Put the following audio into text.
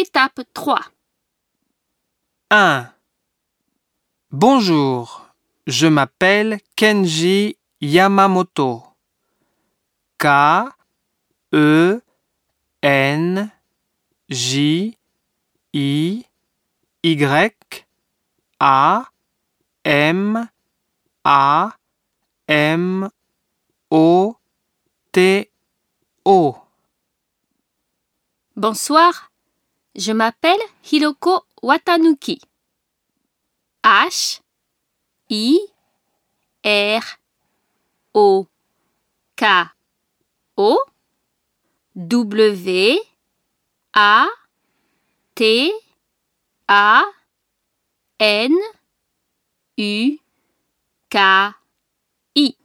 Étape 3. 1. Bonjour, je m'appelle Kenji Yamamoto. K E N J I Y A M A M O T O. Bonsoir, je m'appelle Hiroko Watanuki. H I R O K O W A T A N U K I